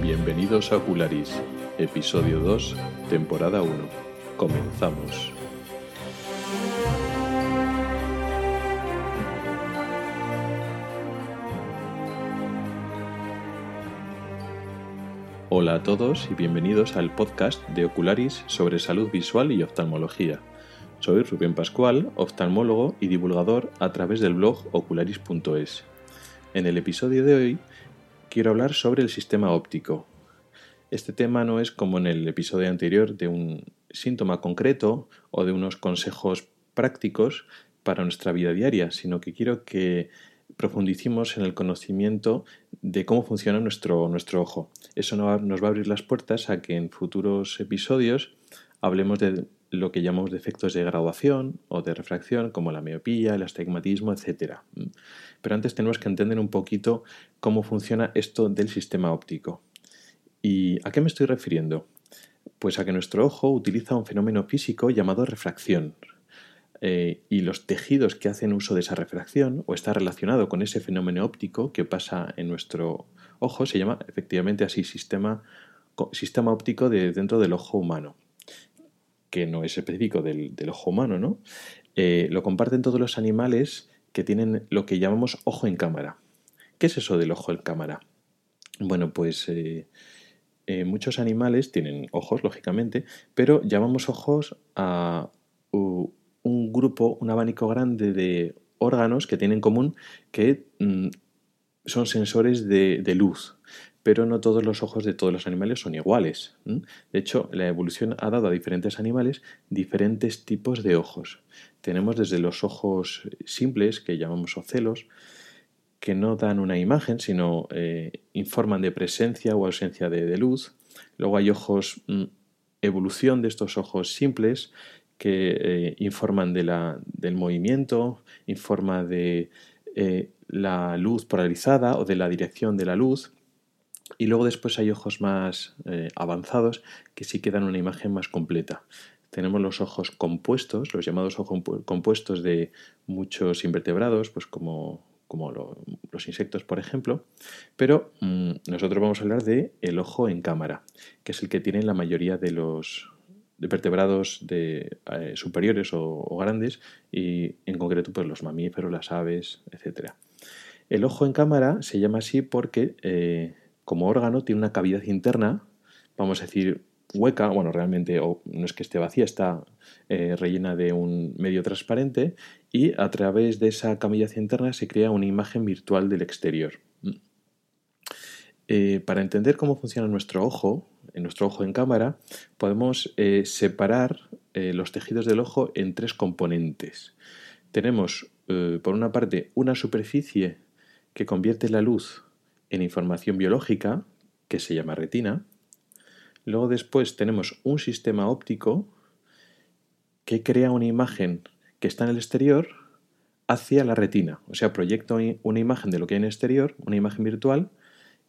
Bienvenidos a Ocularis, episodio 2, temporada 1. Comenzamos. Hola a todos y bienvenidos al podcast de Ocularis sobre salud visual y oftalmología. Soy Rubén Pascual, oftalmólogo y divulgador a través del blog ocularis.es. En el episodio de hoy quiero hablar sobre el sistema óptico. Este tema no es como en el episodio anterior de un síntoma concreto o de unos consejos prácticos para nuestra vida diaria, sino que quiero que profundicemos en el conocimiento de cómo funciona nuestro, nuestro ojo. Eso nos va a abrir las puertas a que en futuros episodios hablemos de lo que llamamos defectos de graduación o de refracción, como la miopía, el astigmatismo, etc. Pero antes tenemos que entender un poquito cómo funciona esto del sistema óptico. ¿Y a qué me estoy refiriendo? Pues a que nuestro ojo utiliza un fenómeno físico llamado refracción. Eh, y los tejidos que hacen uso de esa refracción o está relacionado con ese fenómeno óptico que pasa en nuestro ojo se llama efectivamente así sistema, sistema óptico de, dentro del ojo humano que no es específico del, ojo humano, ¿no? Eh, lo comparten todos los animales que tienen lo que llamamos ojo en cámara. ¿Qué es eso del ojo en cámara? Bueno, pues eh, eh, muchos animales tienen ojos, lógicamente, pero llamamos ojos a un grupo, un abanico grande de órganos que tienen en común que mm, son sensores de, luz pero no todos los ojos de todos los animales son iguales. De hecho, la evolución ha dado a diferentes animales diferentes tipos de ojos. Tenemos desde los ojos simples, que llamamos ocelos, que no dan una imagen, sino eh, informan de presencia o ausencia de, luz. Luego hay ojos, mm, evolución de estos ojos simples, que eh, informan del movimiento, informa de eh, la luz polarizada o de la dirección de la luz. Y luego después hay ojos más eh, avanzados que sí que dan una imagen más completa. Tenemos los ojos compuestos, los llamados ojos compuestos de muchos invertebrados, pues como, como los insectos, por ejemplo. Pero mm, nosotros vamos a hablar de el ojo en cámara, que es el que tienen la mayoría de los vertebrados de, eh, superiores o, grandes y en concreto pues los mamíferos, las aves, etc. El ojo en cámara se llama así porque eh, como órgano tiene una cavidad interna, vamos a decir hueca, bueno, realmente no es que esté vacía, está eh, rellena de un medio transparente y a través de esa cavidad interna se crea una imagen virtual del exterior. Eh, para entender cómo funciona nuestro ojo, en nuestro ojo en cámara, podemos eh, separar los tejidos del ojo en tres componentes. Tenemos, por una parte, una superficie que convierte la luz en información biológica, que se llama retina. Luego después tenemos un sistema óptico que crea una imagen que está en el exterior hacia la retina. O sea, proyecta una imagen de lo que hay en el exterior, una imagen virtual,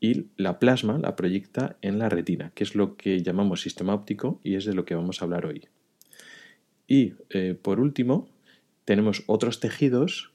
y la plasma la proyecta en la retina, que es lo que llamamos sistema óptico y es de lo que vamos a hablar hoy. Y eh, por último, tenemos otros tejidos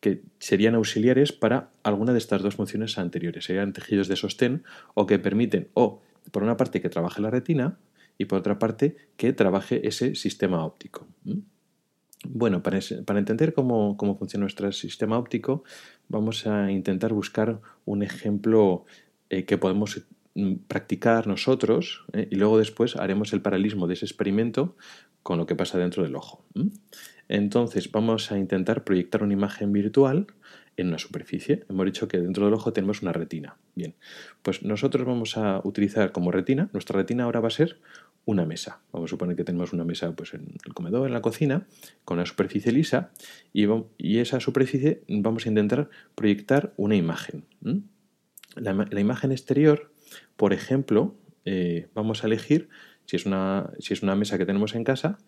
que serían auxiliares para alguna de estas dos funciones anteriores. Serían tejidos de sostén o que permiten, o por una parte, que trabaje la retina y por otra parte, que trabaje ese sistema óptico. Bueno, para, entender cómo, funciona nuestro sistema óptico, vamos a intentar buscar un ejemplo eh, que podemos mm, practicar nosotros eh, y luego después haremos el paralelismo de ese experimento con lo que pasa dentro del ojo. Entonces vamos a intentar proyectar una imagen virtual en una superficie. Hemos dicho que dentro del ojo tenemos una retina. Bien, pues nosotros vamos a utilizar como retina, nuestra retina ahora va a ser una mesa. Vamos a suponer que tenemos una mesa pues, en el comedor, en la cocina, con una superficie lisa y, y esa superficie vamos a intentar proyectar una imagen. La, imagen exterior, por ejemplo, eh, vamos a elegir, si es, una, si es una mesa que tenemos en casa,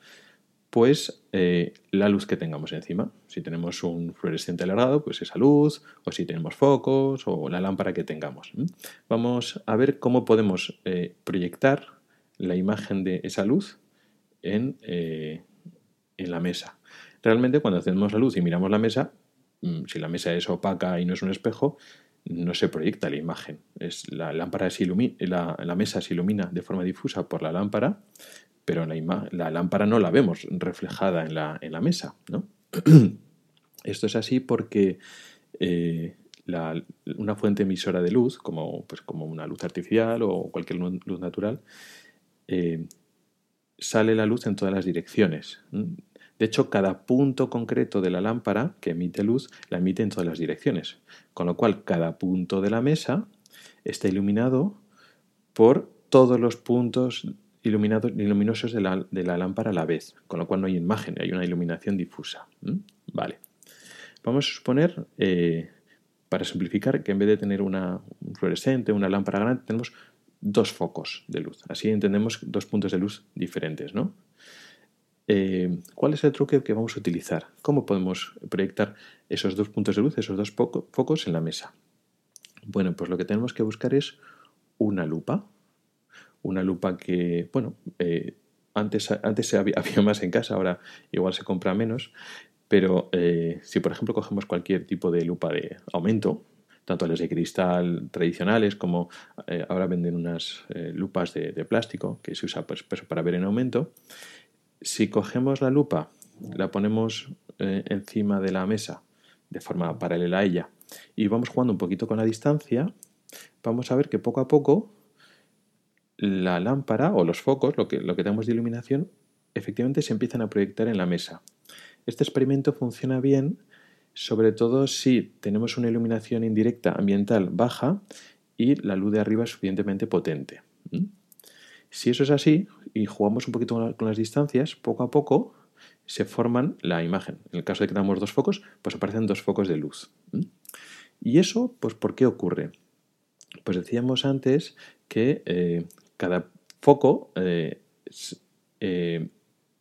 pues eh, la luz que tengamos encima. Si tenemos un fluorescente alargado, pues esa luz, o si tenemos focos, o la lámpara que tengamos. Vamos a ver cómo podemos eh, proyectar la imagen de esa luz en, eh, en, la mesa. Realmente cuando hacemos la luz y miramos la mesa, mm, si la mesa es opaca y no es un espejo, no se proyecta la imagen. Es, la, lámpara se ilumina, la, mesa se ilumina de forma difusa por la lámpara, pero la, lámpara no la vemos reflejada en la, en la mesa. ¿no? Esto es así porque eh, una fuente emisora de luz, como, pues, como una luz artificial o cualquier luz natural, eh, sale la luz en todas las direcciones. De hecho, cada punto concreto de la lámpara que emite luz la emite en todas las direcciones, con lo cual cada punto de la mesa está iluminado por todos los puntos iluminados, luminosos de la, lámpara a la vez, con lo cual no hay imagen, hay una iluminación difusa. Vale. Vamos a suponer, eh, para simplificar, que en vez de tener una, un fluorescente, una lámpara grande, tenemos dos focos de luz. Así entendemos dos puntos de luz diferentes, ¿no? Eh, ¿Cuál es el truque que vamos a utilizar? ¿Cómo podemos proyectar esos dos puntos de luz, esos dos focos en la mesa? Bueno, pues lo que tenemos que buscar es una lupa. Una lupa que, bueno, eh, antes, antes había, más en casa, ahora igual se compra menos. Pero eh, si, por ejemplo, cogemos cualquier tipo de lupa de aumento, tanto las de cristal tradicionales como ahora venden unas lupas de, plástico que se usa pues, para ver en aumento, si cogemos la lupa, la ponemos eh, encima de la mesa de forma paralela a ella y vamos jugando un poquito con la distancia, vamos a ver que poco a poco la lámpara o los focos, lo que, lo que tenemos de iluminación, efectivamente se empiezan a proyectar en la mesa. Este experimento funciona bien, sobre todo si tenemos una iluminación indirecta ambiental baja y la luz de arriba es suficientemente potente. Si eso es así y jugamos un poquito con las distancias, poco a poco se forman la imagen. En el caso de que tengamos dos focos, pues aparecen dos focos de luz. ¿Y eso, pues, por qué ocurre? Pues decíamos antes que eh, cada foco eh, eh,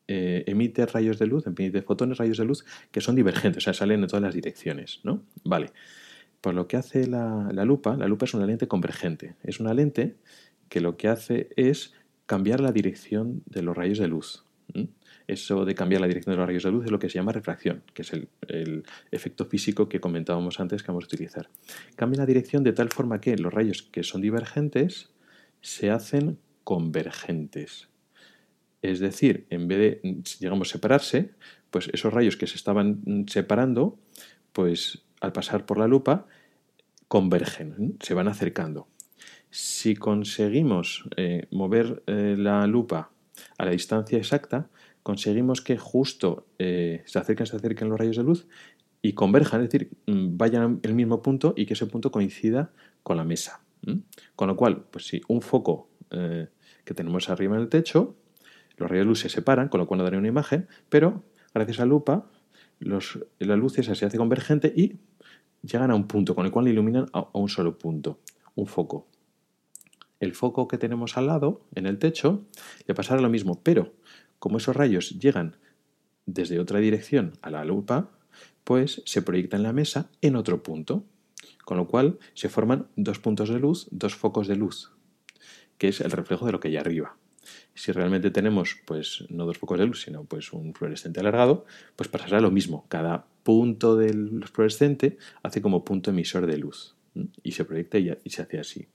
emite rayos de luz, emite fotones, rayos de luz que son divergentes, o sea, salen en todas las direcciones, ¿no? Vale. Pues lo que hace la, la lupa, la lupa es una lente convergente. Es una lente que lo que hace es cambiar la dirección de los rayos de luz. Eso de cambiar la dirección de los rayos de luz es lo que se llama refracción, que es el, efecto físico que comentábamos antes que vamos a utilizar. Cambia la dirección de tal forma que los rayos que son divergentes se hacen convergentes. Es decir, en vez de, digamos, separarse, pues esos rayos que se estaban separando, pues al pasar por la lupa, convergen, se van acercando. Si conseguimos eh, mover eh, la lupa a la distancia exacta, conseguimos que justo eh, se acerquen, se acerquen los rayos de luz y converjan, es decir, mm, vayan al mismo punto y que ese punto coincida con la mesa. Con lo cual, pues si un foco que tenemos arriba en el techo, los rayos de luz se separan, con lo cual no daría una imagen, pero gracias a lupa, los, la luz esa se hace convergente y llegan a un punto, con el cual iluminan a un solo punto, un foco. El foco que tenemos al lado, en el techo, le pasará lo mismo, pero como esos rayos llegan desde otra dirección a la lupa, pues se proyecta en la mesa en otro punto, con lo cual se forman dos puntos de luz, dos focos de luz, que es el reflejo de lo que hay arriba. Si realmente tenemos, pues no dos focos de luz, sino pues un fluorescente alargado, pues pasará lo mismo. Cada punto del fluorescente hace como punto emisor de luz y se proyecta y se hace así.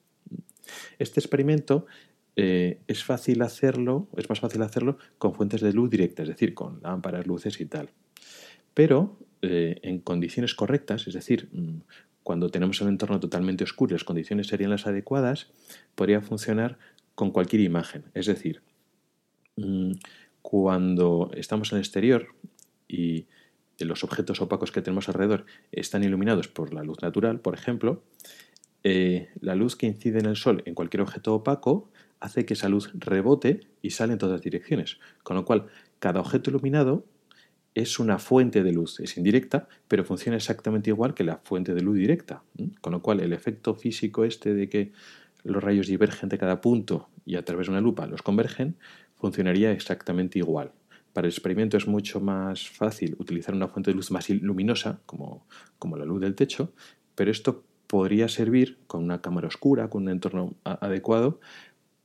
Este experimento eh, es fácil hacerlo, es más fácil hacerlo con fuentes de luz directa, es decir, con lámparas, luces y tal. Pero eh, en condiciones correctas, es decir, mm, cuando tenemos un entorno totalmente oscuro y las condiciones serían las adecuadas, podría funcionar con cualquier imagen. Es decir, mm, cuando estamos en el exterior y los objetos opacos que tenemos alrededor están iluminados por la luz natural, por ejemplo, eh, la luz que incide en el Sol en cualquier objeto opaco hace que esa luz rebote y sale en todas direcciones. Con lo cual, cada objeto iluminado es una fuente de luz, es indirecta, pero funciona exactamente igual que la fuente de luz directa. Con lo cual, el efecto físico este de que los rayos divergen de cada punto y a través de una lupa los convergen, funcionaría exactamente igual. Para el experimento es mucho más fácil utilizar una fuente de luz más luminosa, como, como la luz del techo, pero esto podría servir con una cámara oscura, con un entorno adecuado,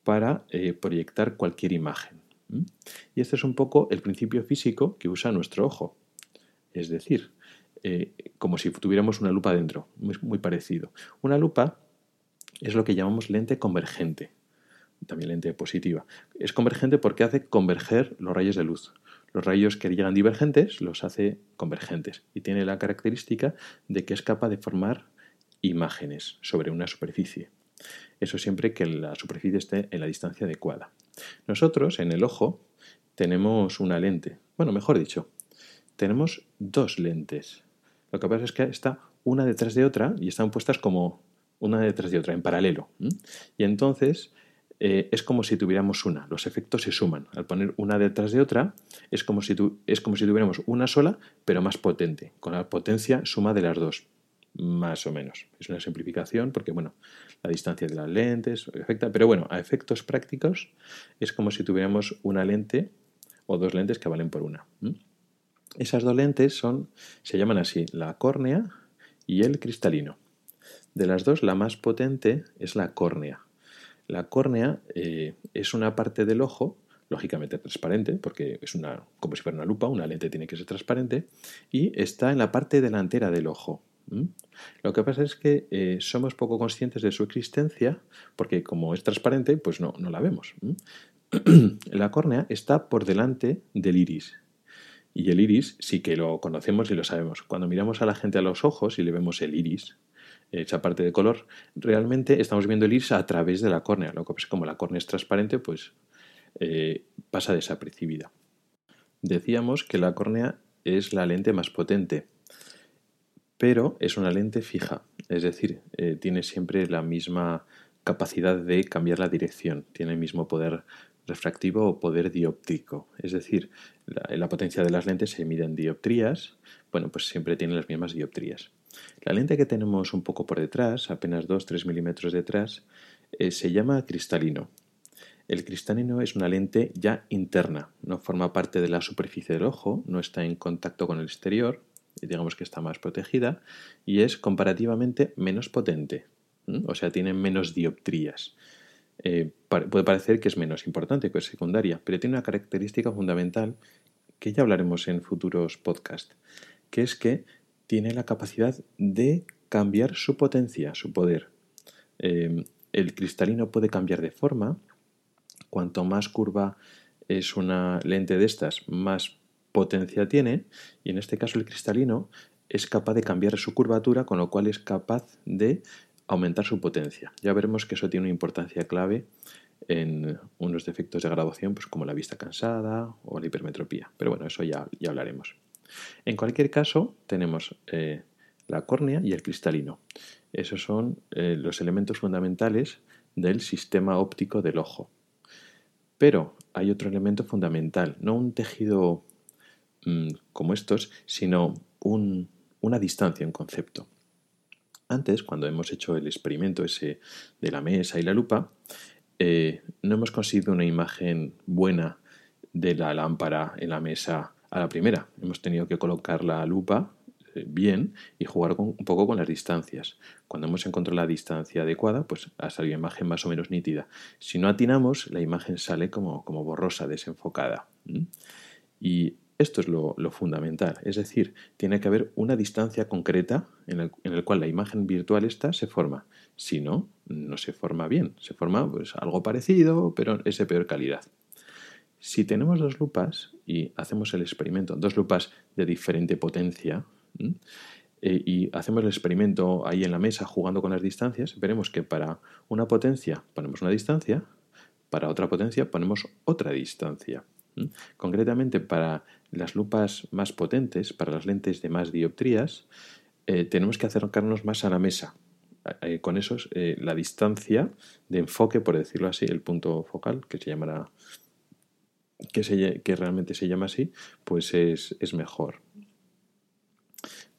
para eh, proyectar cualquier imagen. Y este es un poco el principio físico que usa nuestro ojo. Es decir, eh, como si tuviéramos una lupa dentro, muy, muy parecido. Una lupa es lo que llamamos lente convergente, también lente positiva. Es convergente porque hace converger los rayos de luz. Los rayos que llegan divergentes los hace convergentes y tiene la característica de que es capaz de formar imágenes sobre una superficie. Eso siempre que la superficie esté en la distancia adecuada. Nosotros, en el ojo, tenemos una lente. Bueno, mejor dicho, tenemos dos lentes. Lo que pasa es que está una detrás de otra y están puestas como una detrás de otra, en paralelo. Y entonces eh, es como si tuviéramos una. Los efectos se suman. Al poner una detrás de otra, es como, si es como si tuviéramos una sola, pero más potente, con la potencia suma de las dos, más o menos. Es una simplificación porque, bueno, la distancia de las lentes afecta, pero bueno, a efectos prácticos es como si tuviéramos una lente o dos lentes que valen por una. Esas dos lentes son, se llaman así, la córnea y el cristalino. De las dos, la más potente es la córnea. La córnea eh, es una parte del ojo, lógicamente transparente, porque es una, como si fuera una lupa, una lente tiene que ser transparente, y está en la parte delantera del ojo. Lo que pasa es que eh, somos poco conscientes de su existencia, porque como es transparente, pues no, la vemos. la córnea está por delante del iris. Y el iris sí que lo conocemos y lo sabemos. Cuando miramos a la gente a los ojos y le vemos el iris, esa parte de color, realmente estamos viendo el iris a través de la córnea. Lo que pasa es que como la córnea es transparente, pues eh, pasa desapercibida. Decíamos que la córnea es la lente más potente, pero es una lente fija, es decir, eh, tiene siempre la misma capacidad de cambiar la dirección, tiene el mismo poder refractivo o poder dióptrico. Es decir, la, potencia de las lentes se mide en dioptrías, bueno, pues siempre tiene las mismas dioptrías. La lente que tenemos un poco por detrás, apenas 2-3 milímetros detrás, eh, se llama cristalino. El cristalino es una lente ya interna, no forma parte de la superficie del ojo, no está en contacto con el exterior, digamos que está más protegida, y es comparativamente menos potente, o sea, tiene menos dioptrías. Eh, puede parecer que es menos importante que es secundaria, pero tiene una característica fundamental que ya hablaremos en futuros podcasts, que es que tiene la capacidad de cambiar su potencia, su poder. Em, el cristalino puede cambiar de forma. Cuanto más curva es una lente de estas, más potencia tiene. Y en este caso el cristalino es capaz de cambiar su curvatura, con lo cual es capaz de aumentar su potencia. Ya veremos que eso tiene una importancia clave en unos defectos de graduación, pues como la vista cansada o la hipermetropía. Pero bueno, eso ya, ya hablaremos. En cualquier caso, tenemos eh, la córnea y el cristalino. Esos son eh, los elementos fundamentales del sistema óptico del ojo. Pero hay otro elemento fundamental, no un tejido mm, como estos, sino una distancia, un concepto. Antes, cuando hemos hecho el experimento ese de la mesa y la lupa, eh, no hemos conseguido una imagen buena de la lámpara en la mesa a la primera. Hemos tenido que colocar la lupa eh, bien y jugar un poco con las distancias. Cuando hemos encontrado la distancia adecuada, pues ha salido imagen más o menos nítida. Si no atinamos, la imagen sale como, como borrosa, desenfocada. Y esto es lo, fundamental. Es decir, tiene que haber una distancia concreta en la el cual la imagen virtual esta se forma. Si no, no se forma bien. Se forma pues, algo parecido, pero es de peor calidad. Si tenemos dos lupas y hacemos el experimento, dos lupas de diferente potencia, eh, y hacemos el experimento ahí en la mesa jugando con las distancias, veremos que para una potencia ponemos una distancia, para otra potencia ponemos otra distancia. Concretamente, para las lupas más potentes, para las lentes de más dioptrías, eh, tenemos que acercarnos más a la mesa. Eh, con eso, la distancia de enfoque, por decirlo así, el punto focal, que se llamará que, que realmente se llama así, pues es, mejor.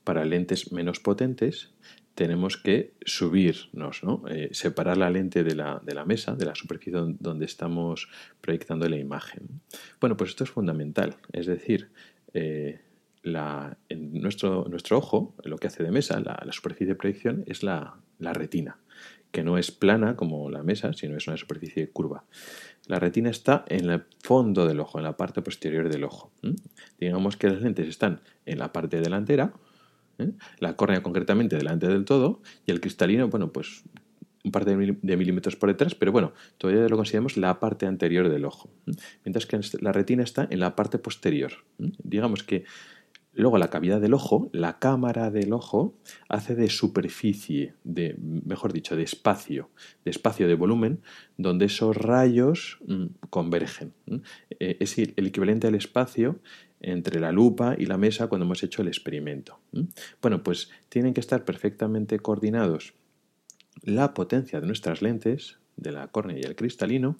Para lentes menos potentes tenemos que subirnos, ¿no? Eh, separar la lente de la, mesa, de la superficie donde estamos proyectando la imagen. Bueno, pues esto es fundamental. Es decir, eh, en nuestro, ojo, lo que hace de mesa, la, superficie de proyección, es la retina, que no es plana como la mesa, sino es una superficie curva. La retina está en el fondo del ojo, en la parte posterior del ojo. Digamos que las lentes están en la parte delantera ¿eh? La córnea concretamente delante del todo y el cristalino, bueno, pues un par de, milímetros por detrás, pero bueno, todavía lo consideramos la parte anterior del ojo. Mientras que la retina está en la parte posterior. Digamos que luego la cavidad del ojo, la cámara del ojo, hace de superficie, de, mejor dicho, de espacio, de espacio de volumen, donde esos rayos mm, convergen. Eh, es el equivalente al espacio entre la lupa y la mesa cuando hemos hecho el experimento. Bueno, pues tienen que estar perfectamente coordinados la potencia de nuestras lentes, de la córnea y el cristalino,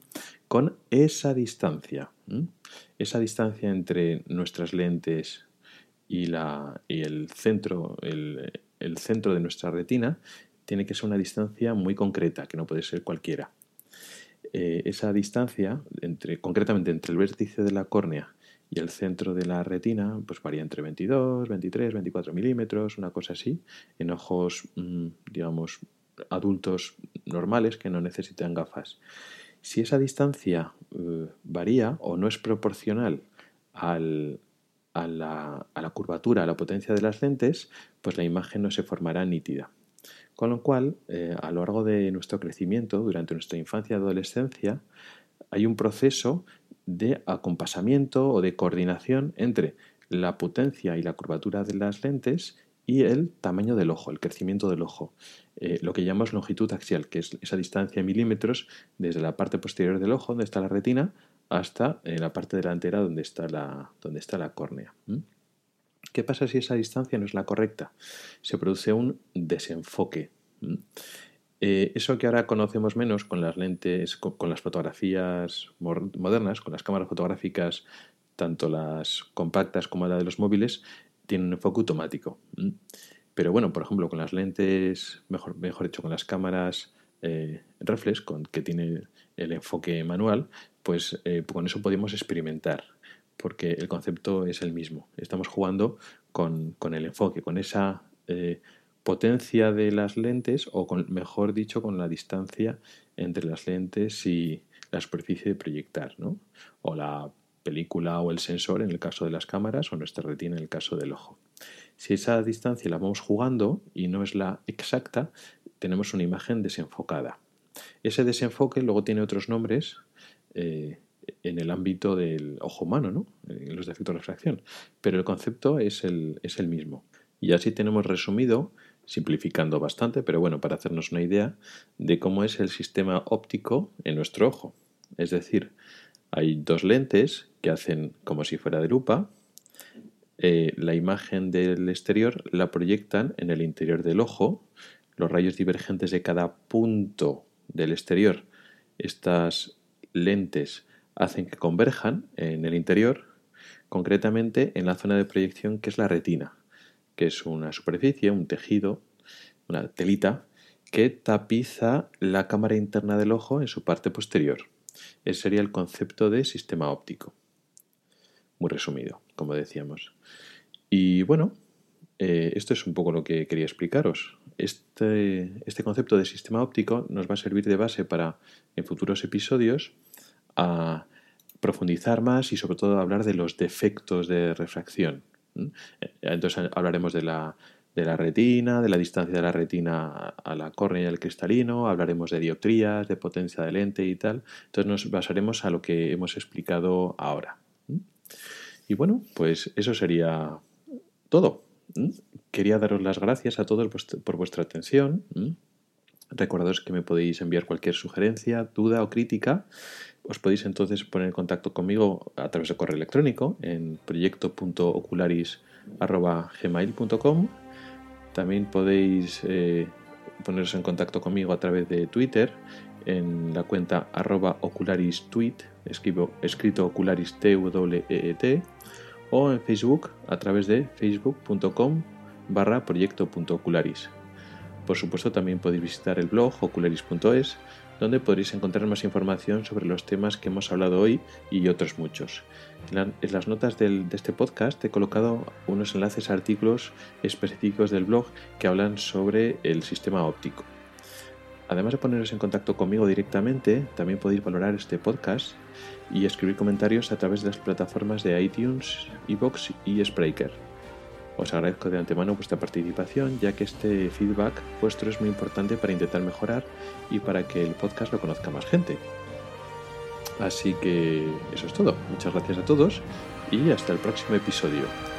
con esa distancia. Esa distancia entre nuestras lentes y, la, y el, centro, el, centro de nuestra retina tiene que ser una distancia muy concreta, que no puede ser cualquiera. Eh, esa distancia, concretamente entre el vértice de la córnea y el centro de la retina, pues varía entre 22, 23, 24 milímetros, una cosa así, en ojos, mm, digamos, adultos normales que no necesitan gafas. Si esa distancia eh, varía o no es proporcional a, la, curvatura, a la potencia de las lentes, pues la imagen no se formará nítida. Con lo cual, eh, a lo largo de nuestro crecimiento, durante nuestra infancia y adolescencia, hay un proceso de acompasamiento o de coordinación entre la potencia y la curvatura de las lentes y el tamaño del ojo, el crecimiento del ojo, eh, lo que llamamos longitud axial, que es esa distancia en milímetros desde la parte posterior del ojo, donde está la retina, hasta eh, la parte delantera donde está la, donde está la córnea. ¿Qué pasa si esa distancia no es la correcta? Se produce un desenfoque. Eh, eso que ahora conocemos menos con las lentes, con las fotografías modernas, con las cámaras fotográficas, tanto las compactas como la de los móviles, tiene un enfoque automático. Pero bueno, por ejemplo, con las lentes, mejor, mejor dicho, con las cámaras eh, reflex, con, que tiene el enfoque manual, pues eh, con eso podemos experimentar, porque el concepto es el mismo. Estamos jugando con, el enfoque, con esa potencia de las lentes, o con, mejor dicho, con la distancia entre las lentes y la superficie de proyectar, ¿no? O la película o el sensor en el caso de las cámaras o nuestra retina en el caso del ojo. Si esa distancia la vamos jugando y no es la exacta, tenemos una imagen desenfocada. Ese desenfoque luego tiene otros nombres eh, en el ámbito del ojo humano, ¿no? en los defectos de refracción, pero el concepto es el, es el mismo. Y así tenemos resumido, simplificando bastante, pero bueno, para hacernos una idea de cómo es el sistema óptico en nuestro ojo. Es decir, hay dos lentes que hacen como si fuera de lupa. Eh, la imagen del exterior la proyectan en el interior del ojo. Los rayos divergentes de cada punto del exterior, estas lentes hacen que converjan en el interior, concretamente en la zona de proyección que es la retina, que es una superficie, un tejido, una telita que tapiza la cámara interna del ojo en su parte posterior. Ese sería el concepto de sistema óptico. Muy resumido, como decíamos. Y bueno, eh, esto es un poco lo que quería explicaros. Este, este, concepto de sistema óptico nos va a servir de base para, en futuros episodios, a profundizar más y sobre todo hablar de los defectos de refracción. Eh, entonces hablaremos de la de la retina, de la distancia de la retina a la córnea y al cristalino, hablaremos de dioptrías, de potencia de lente y tal. Entonces nos basaremos a lo que hemos explicado ahora. Y bueno, pues eso sería todo. Quería daros las gracias a todos por vuestra atención. Recordaos que me podéis enviar cualquier sugerencia, duda o crítica. Os podéis entonces poner en contacto conmigo a través de correo electrónico en proyecto.ocularis.gmail.com también podéis eh, poneros en contacto conmigo a través de Twitter en la cuenta arroba ocularistweet, escribo, escrito ocularis -E -T, o en Facebook a través de facebook.com barra proyecto.ocularis. Por supuesto también podéis visitar el blog ocularis.es donde podréis encontrar más información sobre los temas que hemos hablado hoy y otros muchos. En las notas de este podcast he colocado unos enlaces a artículos específicos del blog que hablan sobre el sistema óptico. Además de poneros en contacto conmigo directamente, también podéis valorar este podcast y escribir comentarios a través de las plataformas de iTunes, iBox y Spreaker. Os agradezco de antemano vuestra participación, ya que este feedback vuestro es muy importante para intentar mejorar y para que el podcast lo conozca más gente. Así que eso es todo. Muchas gracias a todos y hasta el próximo episodio.